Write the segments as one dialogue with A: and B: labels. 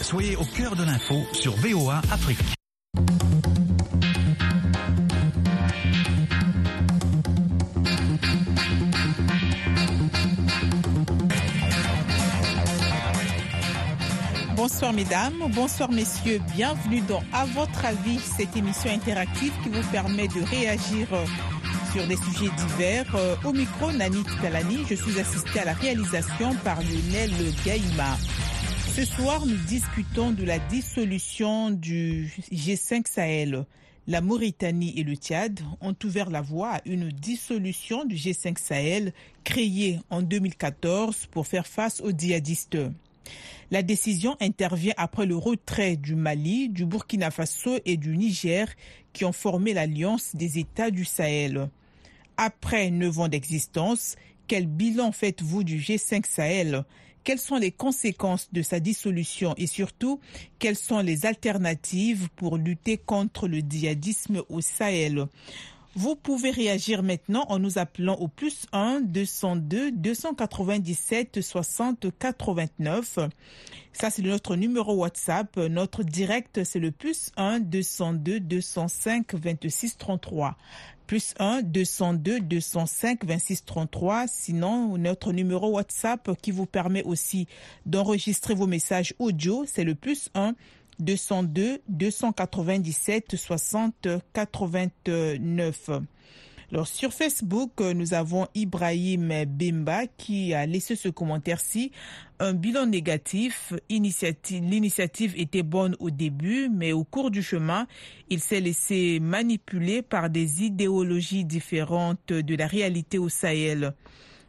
A: Soyez au cœur de l'info sur VOA Afrique.
B: Bonsoir mesdames, bonsoir messieurs, bienvenue dans À votre avis, cette émission interactive qui vous permet de réagir sur des sujets divers. Au micro, Nanit Talani, je suis assistée à la réalisation par Lionel Gaïma. Ce soir, nous discutons de la dissolution du G5 Sahel. La Mauritanie et le Tchad ont ouvert la voie à une dissolution du G5 Sahel créé en 2014 pour faire face aux djihadistes. La décision intervient après le retrait du Mali, du Burkina Faso et du Niger qui ont formé l'Alliance des États du Sahel. Après neuf ans d'existence, quel bilan faites-vous du G5 Sahel? Quelles sont les conséquences de sa dissolution et surtout, quelles sont les alternatives pour lutter contre le djihadisme au Sahel? Vous pouvez réagir maintenant en nous appelant au plus 1 202 297 60 89. Ça, c'est notre numéro WhatsApp. Notre direct, c'est le plus 1 202 205 26 33 plus 1 202 205 26 33. Sinon, notre numéro WhatsApp qui vous permet aussi d'enregistrer vos messages audio, c'est le plus 1 202 297 60 89. Alors sur Facebook, nous avons Ibrahim Bimba qui a laissé ce commentaire-ci. Un bilan négatif. L'initiative était bonne au début, mais au cours du chemin, il s'est laissé manipuler par des idéologies différentes de la réalité au Sahel.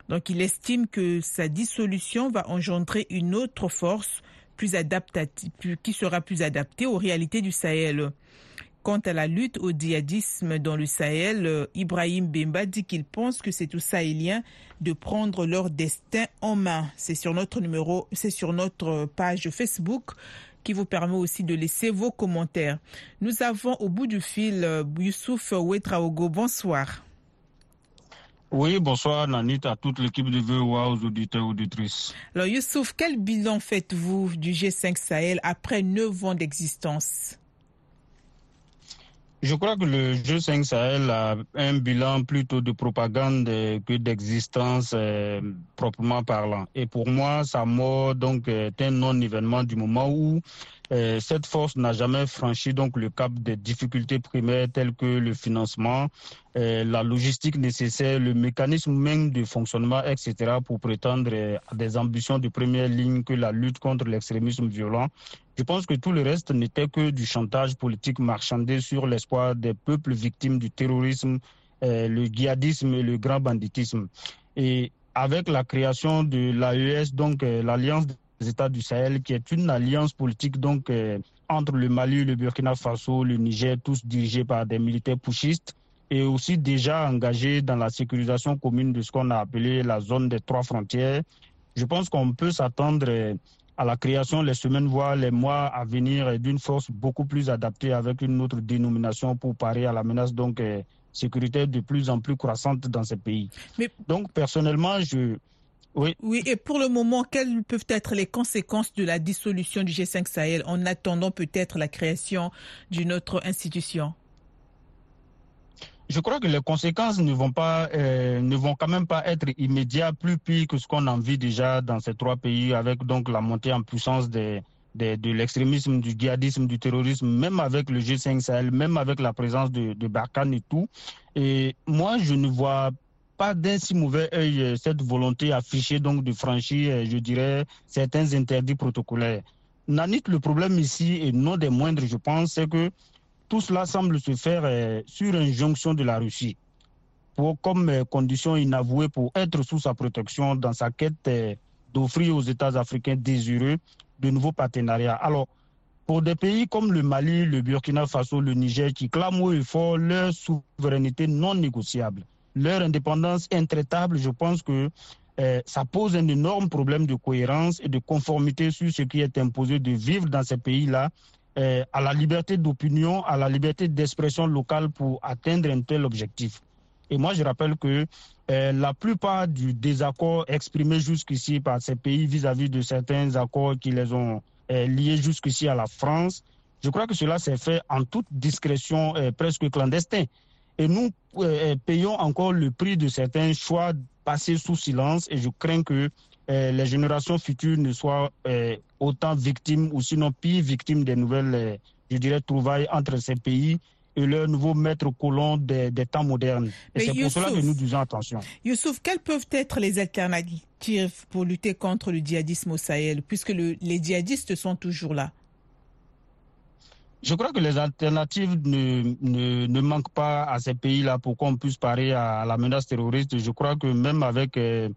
B: Donc il estime que sa dissolution va engendrer une autre force plus adaptative, qui sera plus adaptée aux réalités du Sahel. Quant à la lutte au djihadisme dans le Sahel, Ibrahim Bemba dit qu'il pense que c'est aux Sahéliens de prendre leur destin en main. C'est sur notre numéro, c'est sur notre page Facebook qui vous permet aussi de laisser vos commentaires. Nous avons au bout du fil Youssouf Ouetraogo. Bonsoir.
C: Oui, bonsoir Nanit, à toute l'équipe de VOA, aux auditeurs et auditrices.
B: Alors Youssouf, quel bilan faites-vous du G5 Sahel après neuf ans d'existence?
C: Je crois que le G5 Sahel a un bilan plutôt de propagande que d'existence euh, proprement parlant. Et pour moi, sa mort donc est un non-événement du moment où euh, cette force n'a jamais franchi donc le cap des difficultés primaires telles que le financement, euh, la logistique nécessaire, le mécanisme même de fonctionnement, etc., pour prétendre euh, à des ambitions de première ligne que la lutte contre l'extrémisme violent. Je pense que tout le reste n'était que du chantage politique marchandé sur l'espoir des peuples victimes du terrorisme, le djihadisme et le grand banditisme. Et avec la création de l'AES, donc l'Alliance États du Sahel, qui est une alliance politique donc entre le Mali, le Burkina Faso, le Niger, tous dirigés par des militaires pushistes et aussi déjà engagés dans la sécurisation commune de ce qu'on a appelé la zone des trois frontières. Je pense qu'on peut s'attendre à la création les semaines, voire les mois à venir d'une force beaucoup plus adaptée avec une autre dénomination pour parer à la menace donc sécuritaire de plus en plus croissante dans ces pays. Mais... Donc personnellement, je, oui.
B: oui, et pour le moment, quelles peuvent être les conséquences de la dissolution du G5 Sahel en attendant peut-être la création d'une autre institution?
C: Je crois que les conséquences ne vont pas, euh, ne vont quand même pas être immédiates, plus pires que ce qu'on en vit déjà dans ces trois pays, avec donc la montée en puissance des, des, de l'extrémisme, du djihadisme, du terrorisme, même avec le G5 Sahel, même avec la présence de, de Barkhane et tout. Et moi, je ne vois pas d'un si mauvais œil cette volonté affichée donc de franchir, je dirais, certains interdits protocolaires. Nanit, le problème ici, et non des moindres, je pense, c'est que tout cela semble se faire sur injonction de la Russie, pour, comme condition inavouée pour être sous sa protection dans sa quête d'offrir aux États africains désireux de nouveaux partenariats. Alors, pour des pays comme le Mali, le Burkina Faso, le Niger, qui clament haut et fort leur souveraineté non négociable, leur indépendance intraitable, je pense que euh, ça pose un énorme problème de cohérence et de conformité sur ce qui est imposé de vivre dans ces pays-là, euh, à la liberté d'opinion, à la liberté d'expression locale pour atteindre un tel objectif. Et moi, je rappelle que euh, la plupart du désaccord exprimé jusqu'ici par ces pays vis-à-vis -vis de certains accords qui les ont liés jusqu'ici à la France. Je crois que cela s'est fait en toute discrétion, presque clandestin. Et nous payons encore le prix de certains choix passés sous silence et je crains que les générations futures ne soient autant victimes ou sinon pire victimes des nouvelles, je dirais, trouvailles entre ces pays et leur nouveau maître colon des, temps modernes. Et c'est pour cela que nous disons attention.
B: Youssouf, quelles peuvent être les alternatives pour lutter contre le djihadisme au Sahel, puisque le, les djihadistes sont toujours là?
C: Je crois que les alternatives ne, ne, ne manquent pas à ces pays-là pour qu'on puisse parer à la menace terroriste. Je crois que même avec euh,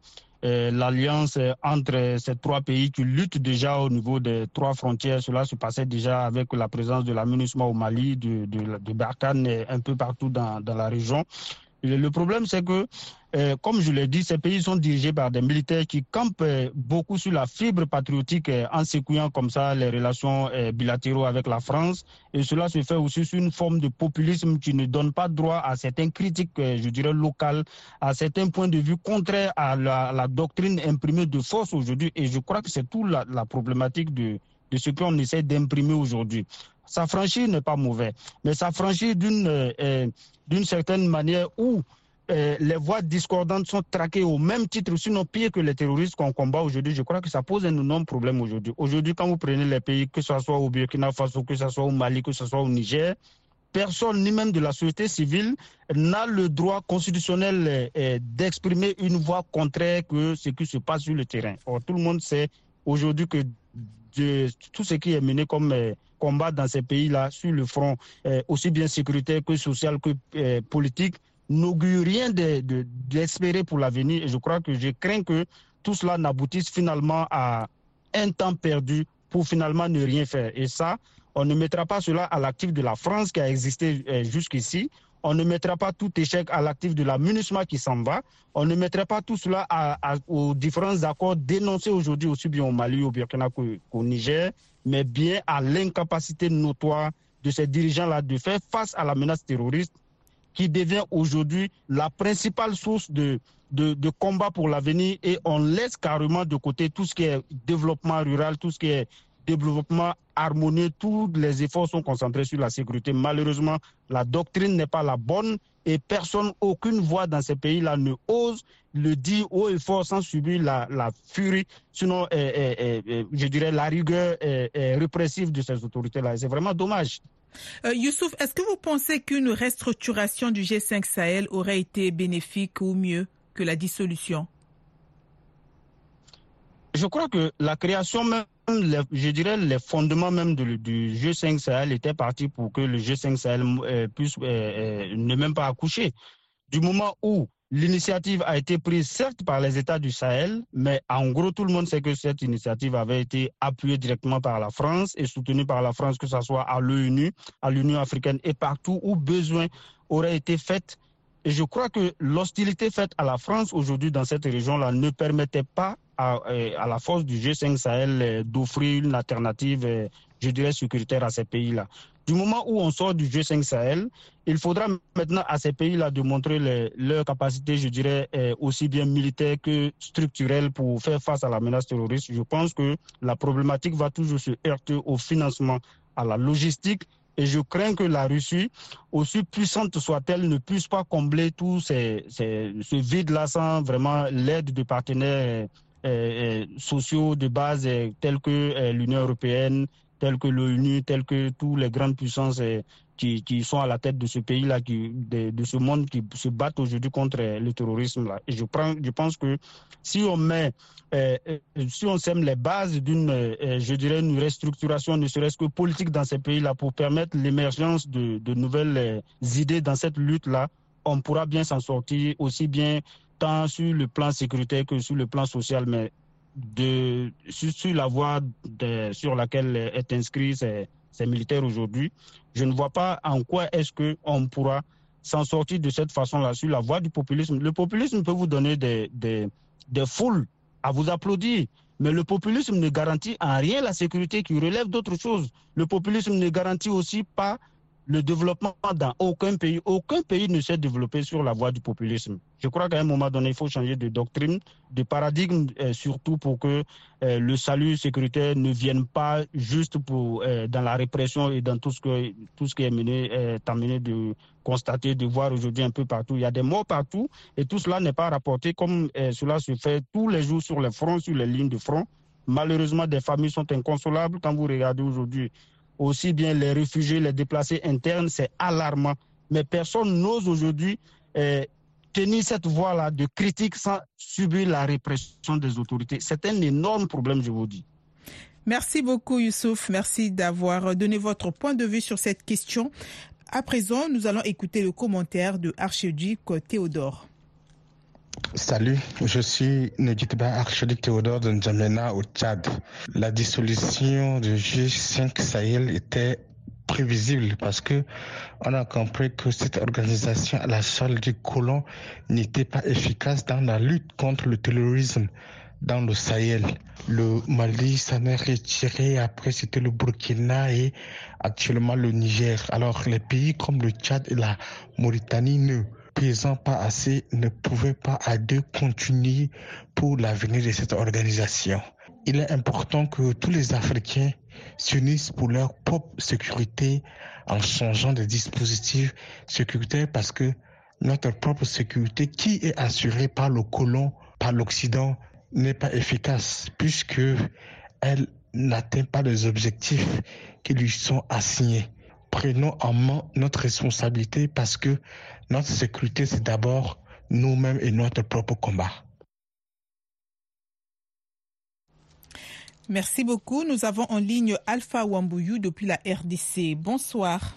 C: euh, l'alliance entre ces trois pays qui luttent déjà au niveau des trois frontières. Cela se passait déjà avec la présence de la MINUSMA au Mali, de, de, de Barkhane un peu partout dans, dans la région. Le problème, c'est que, euh, comme je l'ai dit, ces pays sont dirigés par des militaires qui campent euh, beaucoup sur la fibre patriotique euh, en sécuant comme ça les relations bilatéraux avec la France. Et cela se fait aussi sur une forme de populisme qui ne donne pas droit à certaines critiques, je dirais, locales, à certains points de vue contraires à la, doctrine imprimée de force aujourd'hui. Et je crois que c'est tout la, la problématique de, de ce qu'on essaie d'imprimer aujourd'hui. S'affranchir n'est pas mauvais, mais s'affranchir d'une euh, d'une certaine manière où euh, les voix discordantes sont traquées au même titre, sinon pire que les terroristes qu'on combat aujourd'hui, je crois que ça pose un énorme problème aujourd'hui. Aujourd'hui, quand vous prenez les pays, que ce soit au Burkina Faso, que ce soit au Mali, que ce soit au Niger, personne, ni même de la société civile, n'a le droit constitutionnel euh, d'exprimer une voix contraire que ce qui se passe sur le terrain. Or, tout le monde sait aujourd'hui que tout ce qui est mené comme euh, combat dans ces pays-là sur le front euh, aussi bien sécuritaire que social que euh, politique n'augure rien d'espérer de, pour l'avenir. Et je crois que je crains que tout cela n'aboutisse finalement à un temps perdu pour finalement ne rien faire. Et ça, on ne mettra pas cela à l'actif de la France qui a existé jusqu'ici. On ne mettra pas tout échec à l'actif de la MINUSMA qui s'en va. On ne mettrait pas tout cela aux différents accords dénoncés aujourd'hui aussi bien au Mali, au Burkina qu'au Niger, mais bien à l'incapacité notoire de ces dirigeants-là de faire face à la menace terroriste qui devient aujourd'hui la principale source de, de, combat pour l'avenir et on laisse carrément de côté tout ce qui est développement rural, tout ce qui est développement harmonieux, tous les efforts sont concentrés sur la sécurité. Malheureusement, la doctrine n'est pas la bonne et personne, aucune voix dans ces pays-là ne ose le dire haut et fort sans subir la, la furie, sinon, eh, eh, eh, je dirais, la rigueur répressive de ces autorités-là. C'est vraiment dommage.
B: Euh, Youssouf, est-ce que vous pensez qu'une restructuration du G5 Sahel aurait été bénéfique ou mieux que la dissolution?
C: Je crois que la création même je dirais, les fondements même du, du G5 Sahel étaient partis pour que le G5 Sahel euh, puisse euh, euh, ne même pas accoucher. Du moment où l'initiative a été prise, certes, par les États du Sahel, mais en gros, tout le monde sait que cette initiative avait été appuyée directement par la France et soutenue par la France, que ce soit à l'ONU, à l'Union africaine et partout où besoin aurait été fait. Et je crois que l'hostilité faite à la France aujourd'hui dans cette région-là ne permettait pas à, à, la force du G5 Sahel euh, d'offrir une alternative, euh, je dirais, sécuritaire à ces pays-là. Du moment où on sort du G5 Sahel, il faudra maintenant à ces pays-là de montrer les, leur capacité, je dirais, euh, aussi bien militaire que structurelle pour faire face à la menace terroriste. Je pense que la problématique va toujours se heurter au financement, à la logistique et je crains que la Russie, aussi puissante soit-elle, ne puisse pas combler tout ce vide-là sans vraiment l'aide de partenaires euh, sociaux de base euh, tels que euh, l'Union européenne, tels que l'ONU, tels que toutes les grandes puissances qui, sont à la tête de ce pays-là, de, ce monde qui se battent aujourd'hui contre le terrorisme. Là. Et je, pense que si on met, euh, si on sème les bases d'une, euh, je dirais, une restructuration, ne serait-ce que politique dans ces pays-là, pour permettre l'émergence de, nouvelles euh, idées dans cette lutte-là, on pourra bien s'en sortir aussi bien tant sur le plan sécuritaire que sur le plan social, mais de, sur, la voie sur laquelle est inscrit ces, ces militaires aujourd'hui, je ne vois pas en quoi est-ce qu'on pourra s'en sortir de cette façon-là sur la voie du populisme. Le populisme peut vous donner des, des, des foules à vous applaudir, mais le populisme ne garantit en rien la sécurité qui relève d'autres choses. Le populisme ne garantit aussi pas le développement dans aucun pays. Aucun pays ne s'est développé sur la voie du populisme. Je crois qu'à un moment donné, il faut changer de doctrine, de paradigme, euh, surtout pour que euh, le salut sécuritaire ne vienne pas juste pour, euh, dans la répression et dans tout ce, que, tout ce qui est mené, est amené de constater, de voir aujourd'hui un peu partout. Il y a des morts partout et tout cela n'est pas rapporté comme cela se fait tous les jours sur les fronts, sur les lignes de front. Malheureusement, des familles sont inconsolables. Quand vous regardez aujourd'hui aussi bien les réfugiés, les déplacés internes, c'est alarmant. Mais personne n'ose aujourd'hui tenir cette voie-là de critique sans subir la répression des autorités. C'est un énorme problème, je vous dis.
B: Merci beaucoup, Youssouf. Merci d'avoir donné votre point de vue sur cette question. À présent, nous allons écouter le commentaire de archiduc Théodore.
D: Salut, je suis Negitba archiduc Théodore de N'Djamena au Tchad. La dissolution du G5 Sahel était prévisible parce que on a compris que cette organisation à la salle du colon n'était pas efficace dans la lutte contre le terrorisme dans le Sahel. Le Mali s'en est retiré, après c'était le Burkina et actuellement le Niger. Alors les pays comme le Tchad et la Mauritanie ne pesant pas assez ne pouvaient pas à deux continuer pour l'avenir de cette organisation. Il est important que tous les Africains s'unissent pour leur propre sécurité en changeant des dispositifs sécuritaires parce que notre propre sécurité qui est assurée par le colon, par l'Occident, n'est pas efficace puisque elle n'atteint pas les objectifs qui lui sont assignés. Prenons en main notre responsabilité parce que notre sécurité, c'est d'abord nous-mêmes et notre propre combat.
B: Merci beaucoup. Nous avons en ligne Alpha Wambouyou depuis la RDC. Bonsoir.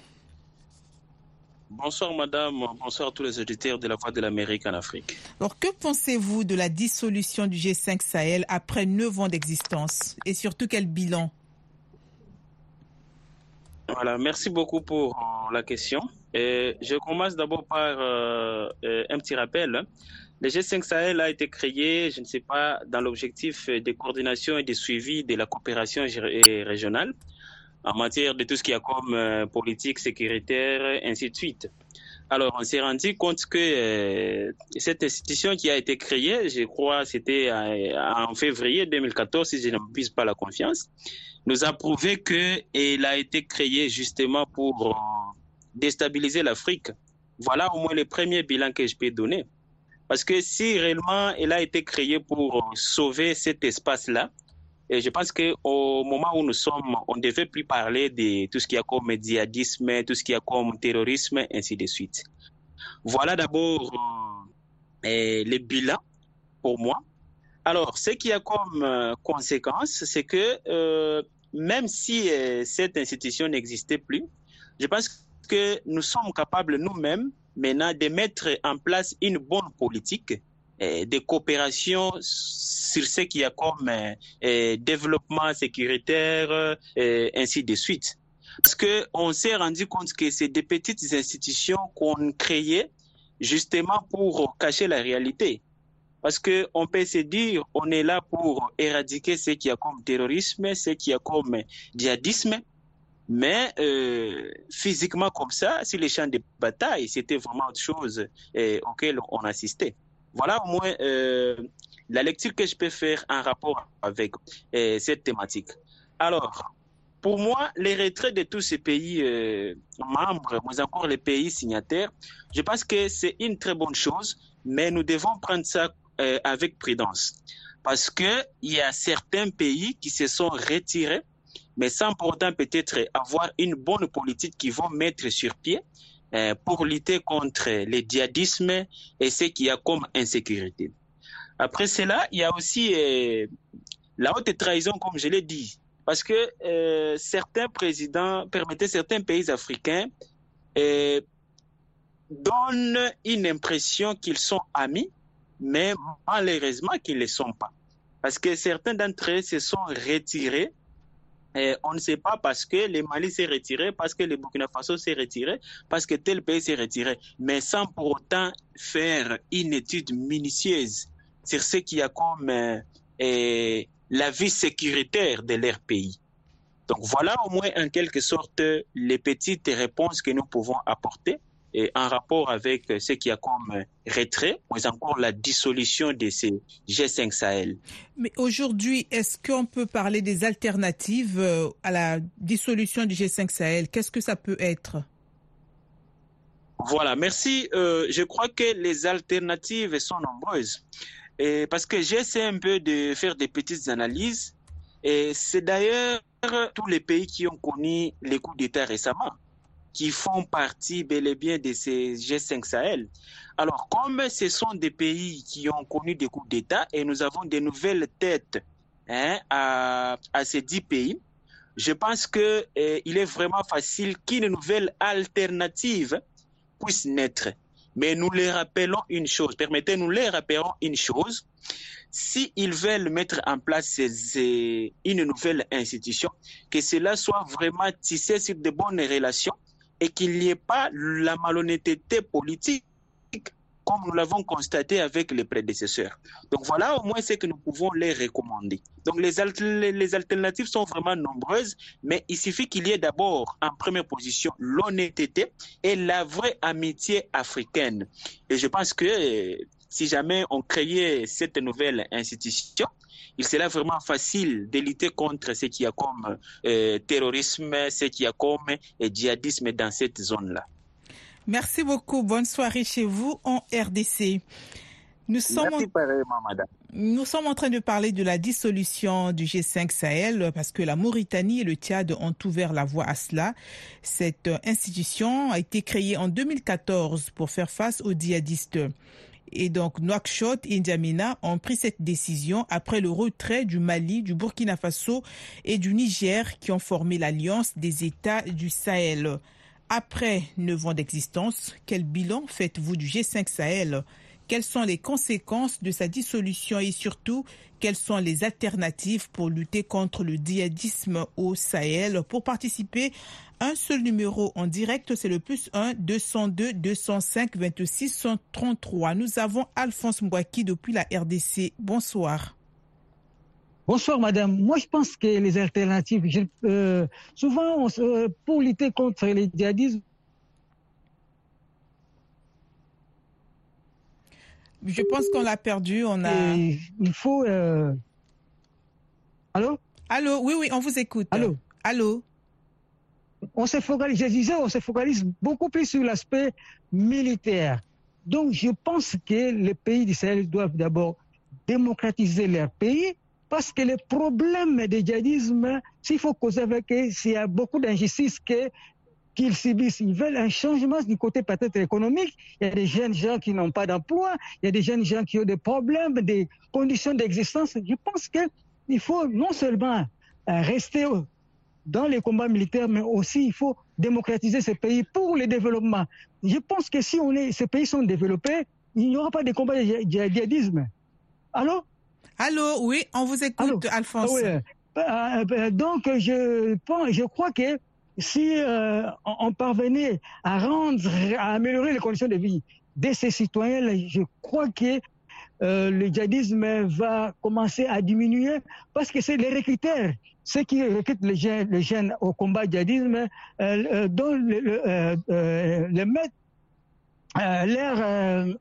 E: Bonsoir madame, bonsoir à tous les auditeurs de la Voix de l'Amérique en Afrique.
B: Alors que pensez-vous de la dissolution du G5 Sahel après neuf ans d'existence? Et surtout quel bilan?
E: Voilà, merci beaucoup pour la question. Je commence d'abord par euh, euh, un petit rappel. Le G5 Sahel a été créé, je ne sais pas, dans l'objectif de coordination et de suivi de la coopération régionale en matière de tout ce qui a comme euh, politique sécuritaire, ainsi de suite. Alors, on s'est rendu compte que euh, cette institution qui a été créée, je crois, c'était en février 2014, si je ne m'abuse pas la confiance, nous a prouvé qu'elle a été créée justement pour euh, déstabiliser l'Afrique. Voilà au moins le premier bilan que je peux donner. Parce que si réellement elle a été créée pour sauver cet espace-là, et je pense qu'au moment où nous sommes, on ne devait plus parler de tout ce qui a comme djihadisme, tout ce qui a comme terrorisme, ainsi de suite. Voilà d'abord euh, le bilan pour moi. Alors, ce qui a comme euh, conséquence, c'est que euh, même si euh, cette institution n'existait plus, je pense que nous sommes capables nous-mêmes maintenant de mettre en place une bonne politique euh, de coopération sur ce qu'il y a comme euh, développement sécuritaire, ainsi de suite. Parce que on s'est rendu compte que c'est des petites institutions qu'on créait justement pour cacher la réalité. Parce que on peut se dire, on est là pour éradiquer ce qu'il y a comme terrorisme, ce qu'il y a comme djihadisme, mais euh, physiquement comme ça, sur les champs de bataille, c'était vraiment autre chose euh, auquel on assistait. Voilà au moins euh, la lecture que je peux faire en rapport avec euh, cette thématique. Alors, pour moi, les retraits de tous ces pays euh, membres, mais encore les pays signataires, je pense que c'est une très bonne chose, mais nous devons prendre ça euh, avec prudence. Parce que il y a certains pays qui se sont retirés mais sans pour autant peut-être avoir une bonne politique qui vont mettre sur pied euh, pour lutter contre les djihadismes et ce qu'il y a comme insécurité. Après cela, il y a aussi euh, la haute trahison, comme je l'ai dit, parce que euh, certains présidents permettaient certains pays africains donnent une impression qu'ils sont amis, mais malheureusement qu'ils ne le sont pas. Parce que certains d'entre eux se sont retirés et on ne sait pas parce que le Mali s'est retiré, parce que le Burkina Faso s'est retiré, parce que tel pays s'est retiré, mais sans pour autant faire une étude minutieuse sur ce qu'il y a comme euh, la vie sécuritaire de leur pays. Donc voilà au moins en quelque sorte les petites réponses que nous pouvons apporter et en rapport avec ce qui a comme retrait, ou encore la dissolution de ces G5 Sahel.
B: Mais aujourd'hui, est-ce qu'on peut parler des alternatives euh, à la dissolution du G5 Sahel? Qu'est-ce que ça peut être?
E: Voilà, merci. Euh, je crois que les alternatives sont nombreuses. Et parce que j'essaie un peu de faire des petites analyses. Et c'est d'ailleurs tous les pays qui ont connu les coups d'État récemment qui font partie bel et bien de ces G5 Sahel. Alors, comme ce sont des pays qui ont connu des coups d'État et nous avons des nouvelles têtes hein, à, ces dix pays, je pense qu'il eh, est vraiment facile qu'une nouvelle alternative puisse naître. Mais nous les rappelons une chose, permettez-nous les rappelons une chose. S'ils veulent mettre en place une nouvelle institution, que cela soit vraiment tissé sur de bonnes relations et qu'il n'y ait pas la malhonnêteté politique comme nous l'avons constaté avec les prédécesseurs. Donc voilà au moins ce que nous pouvons les recommander. Donc les, les alternatives sont vraiment nombreuses, mais il suffit qu'il y ait d'abord en première position l'honnêteté et la vraie amitié africaine. Et je pense que si jamais on créait cette nouvelle institution, il serait vraiment facile de lutter contre ce qui a comme euh, terrorisme, ce qui a comme euh, djihadisme dans cette zone-là.
B: Merci beaucoup. Bonne soirée chez vous en RDC. Nous sommes,
E: Merci pareillement, madame.
B: nous sommes en train de parler de la dissolution du G5 Sahel parce que la Mauritanie et le Tchad ont ouvert la voie à cela. Cette institution a été créée en 2014 pour faire face aux djihadistes. Et donc, Nouakchott et N'Djamena ont pris cette décision après le retrait du Mali, du Burkina Faso et du Niger qui ont formé l'alliance des États du Sahel. Après neuf ans d'existence, quel bilan faites-vous du G5 Sahel? Quelles sont les conséquences de sa dissolution et surtout, quelles sont les alternatives pour lutter contre le djihadisme au Sahel? Pour participer, un seul numéro en direct, c'est le plus 1 202 205 26 133. Nous avons Alphonse Mbouaki depuis la RDC. Bonsoir.
F: Bonsoir, madame. Moi, je pense que les alternatives, euh, souvent, euh, pour lutter contre les djihadismes,
B: Je pense qu'on l'a perdu. On a.
F: il faut. Euh... Allô?
B: Allô Oui, oui, on vous écoute.
F: Allô?
B: Allô?
F: On se focalise, je disais, on se focalise beaucoup plus sur l'aspect militaire. Donc, je pense que les pays d'Israël doivent d'abord démocratiser leur pays parce que le problème du djihadisme, s'il faut causer avec eux, s'il y a beaucoup d'injustices que qu'ils subissent. Ils veulent un changement du côté peut-être économique. Il y a des jeunes gens qui n'ont pas d'emploi, il y a des jeunes gens qui ont des problèmes, des conditions d'existence. Je pense qu'il faut non seulement rester dans les combats militaires, mais aussi il faut démocratiser ces pays pour le développement. Je pense que si on est, ces pays sont développés, il n'y aura pas de combat de djihadisme. Allô?
B: Allô, oui, on vous écoute, Allô? Alphonse.
F: Ah oui. Donc, je, pense, je crois que si euh, on parvenait à améliorer les conditions de vie de ces citoyens, je crois que euh, le djihadisme va commencer à diminuer parce que c'est les recruteurs, ceux qui recrutent les jeunes, au combat djihadisme, euh, dont le, le, leur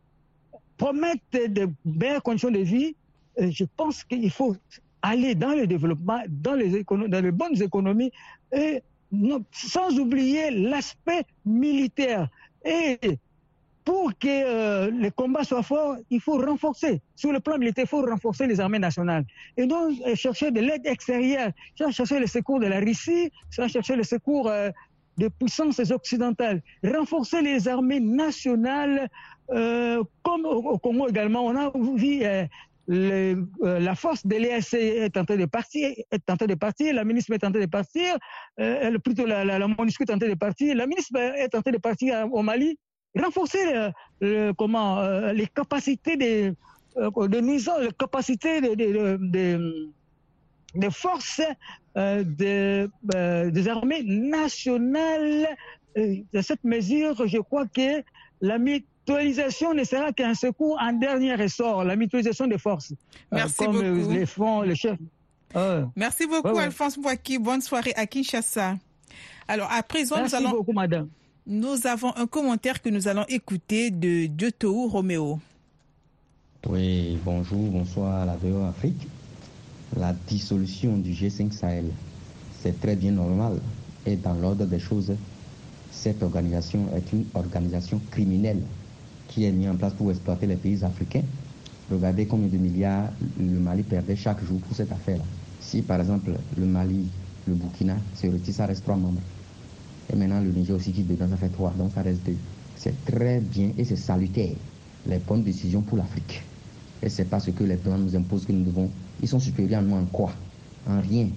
F: promettent de meilleures conditions de vie. je pense qu'il faut aller dans le développement, dans les, dans les bonnes économies et sans oublier l'aspect militaire. Et pour que euh, les combats soient forts, il faut renforcer, sur le plan militaire, il faut renforcer les armées nationales. Et donc, euh, chercher de l'aide extérieure, chercher le secours de la Russie, chercher le secours euh, des puissances occidentales. Renforcer les armées nationales, euh, comme au, Congo également. On a vu euh, la force de l'ESC est en train de partir, est en train de partir, la ministre est en train de partir, euh, plutôt la, la, MONUSCO est en train de partir, la ministre est en train de partir au Mali. Renforcer les capacités de, de les capacités de, de, de, de forces de, des armées nationales. De cette mesure, je crois que la mutualisation ne sera qu'un secours en dernier ressort, la mutualisation des forces.
B: Merci
F: euh, comme
B: beaucoup.
F: les fonds, les chefs.
B: Euh. Merci beaucoup,
F: ouais, ouais.
B: Alphonse Mouaki. Bonne soirée à Kinshasa. Alors, à présent,
F: Merci
B: nous allons.
F: beaucoup, madame.
B: Nous avons un commentaire que nous allons écouter de Diotou Roméo.
G: Oui, bonjour, bonsoir à la VO Afrique. La dissolution du G5 Sahel, c'est très bien normal. Et dans l'ordre des choses, cette organisation est une organisation criminelle qui est mise en place pour exploiter les pays africains. Regardez combien de milliards le Mali perdait chaque jour pour cette affaire-là. Si par exemple le Mali, le Burkina se retire, ça reste trois membres. Et maintenant le Niger aussi qui dedans, ça fait trois, donc ça reste deux. C'est très bien et c'est salutaire. Les bonnes décisions pour l'Afrique. Et c'est pas ce que les droits nous imposent que nous devons. Ils sont supérieurs à nous en quoi? En rien.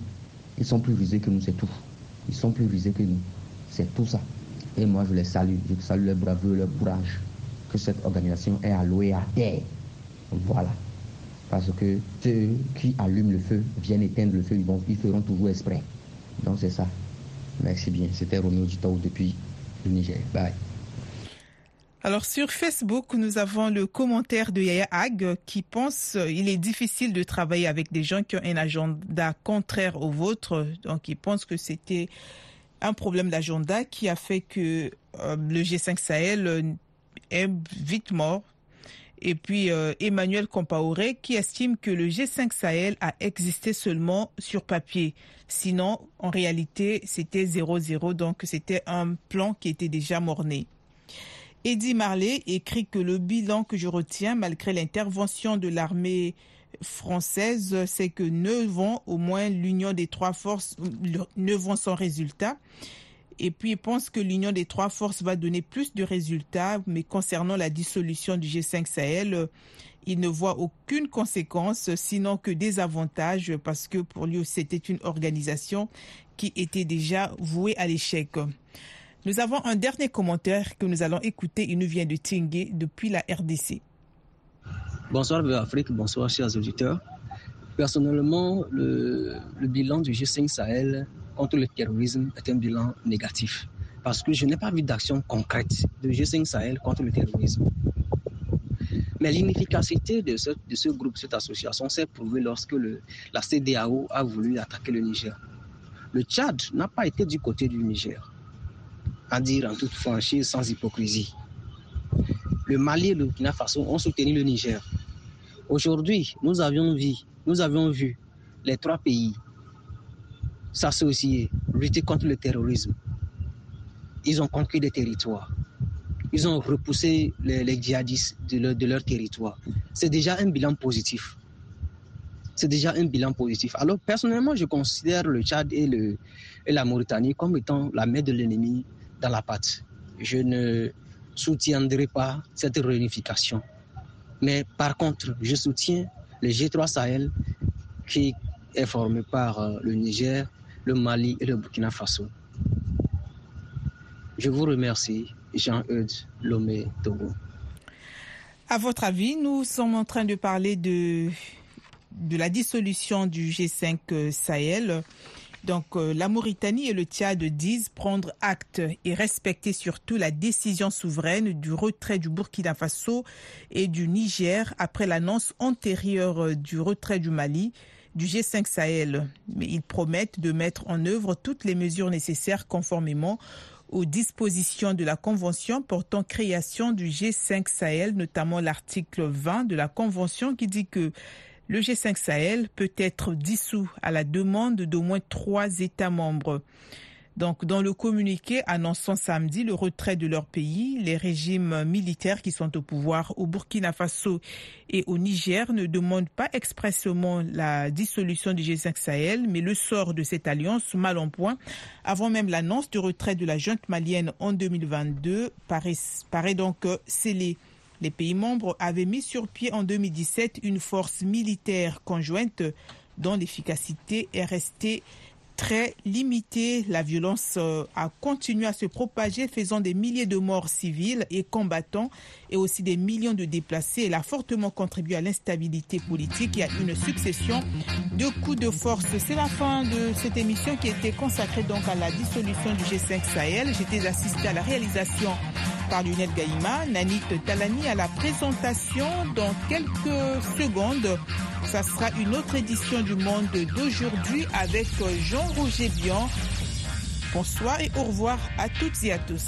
G: Ils sont plus rusés que nous, c'est tout. Ils sont plus rusés que nous. C'est tout ça. Et moi, je les salue. Je salue leur bravoure, leur courage. Que cette organisation est allouée à terre. Voilà. Parce que ceux qui allument le feu viennent éteindre le feu. Ils, ils feront toujours exprès. Donc, c'est ça. Merci bien. C'était Romeo Dito depuis le Niger. Bye.
B: Alors sur Facebook, nous avons le commentaire de Yaya Ag qui pense il est difficile de travailler avec des gens qui ont un agenda contraire au vôtre. Donc il pense que c'était un problème d'agenda qui a fait que euh, le G5 Sahel vite mort. Et puis euh, Emmanuel Compaoré qui estime que le G5 Sahel a existé seulement sur papier. Sinon, en réalité, c'était 0-0, donc c'était un plan qui était déjà morné. Eddie Marley écrit que le bilan que je retiens, malgré l'intervention de l'armée française, c'est que neuf ans, au moins l'union des trois forces, neuf ans sans résultat. Et puis il pense que l'union des trois forces va donner plus de résultats, mais concernant la dissolution du G5 Sahel, il ne voit aucune conséquence, sinon que des avantages, parce que pour lui, c'était une organisation qui était déjà vouée à l'échec. Nous avons un dernier commentaire que nous allons écouter. Il nous vient de Tingue depuis la RDC.
H: Bonsoir Afrique, bonsoir chers auditeurs. Personnellement, le, le, bilan du G5 Sahel contre le terrorisme est un bilan négatif parce que je n'ai pas vu d'action concrète de G5 Sahel contre le terrorisme. Mais l'inefficacité de ce, groupe, cette association, s'est prouvée lorsque la CDAO a voulu attaquer le Niger. Le Tchad n'a pas été du côté du Niger à dire en toute franchise, sans hypocrisie. Le Mali et le Burkina Faso ont soutenu le Niger. Aujourd'hui, nous avions vu, nous avions vu les trois pays s'associer, lutter contre le terrorisme. Ils ont conquis des territoires. Ils ont repoussé les, djihadistes de leur, territoire. C'est déjà un bilan positif. C'est déjà un bilan positif. Alors, personnellement, je considère le Tchad et, et la Mauritanie comme étant la main de l'ennemi dans la patte. Je ne soutiendrai pas cette réunification. Mais par contre, je soutiens le G3 Sahel qui est formé par euh, le Niger, le Mali et le Burkina Faso. Je vous remercie, Jean-Eudes Lomé Togo.
B: À votre avis, nous sommes en train de parler de, de la dissolution du G5 Sahel. Donc euh, la Mauritanie et le Tchad disent prendre acte et respecter surtout la décision souveraine du retrait du Burkina Faso et du Niger après l'annonce antérieure du retrait du Mali du G5 Sahel. Mais ils promettent de mettre en œuvre toutes les mesures nécessaires conformément aux dispositions de la Convention portant création du G5 Sahel, notamment l'article 20 de la Convention qui dit que le G5 Sahel peut être dissous à la demande d'au moins trois États membres. Donc, dans le communiqué annonçant samedi le retrait de leur pays, les régimes militaires qui sont au pouvoir au Burkina Faso et au Niger ne demandent pas expressément la dissolution du G5 Sahel, mais le sort de cette alliance mal en point, avant même l'annonce du retrait de la junte malienne en 2022, paraît, paraît donc scellé. Les pays membres avaient mis sur pied en 2017 une force militaire conjointe dont l'efficacité est restée très limitée. La violence a continué à se propager, faisant des milliers de morts civiles et combattants et aussi des millions de déplacés. Elle a fortement contribué à l'instabilité politique et à une succession de coups de force. C'est la fin de cette émission qui était consacrée donc à la dissolution du G5 Sahel. J'étais assisté à la réalisation par Lionel Gaïma, Nanit Talani à la présentation. Dans quelques secondes, ça sera une autre édition du Monde d'aujourd'hui avec Jean-Roger Bian. Bonsoir et au revoir à toutes et à tous.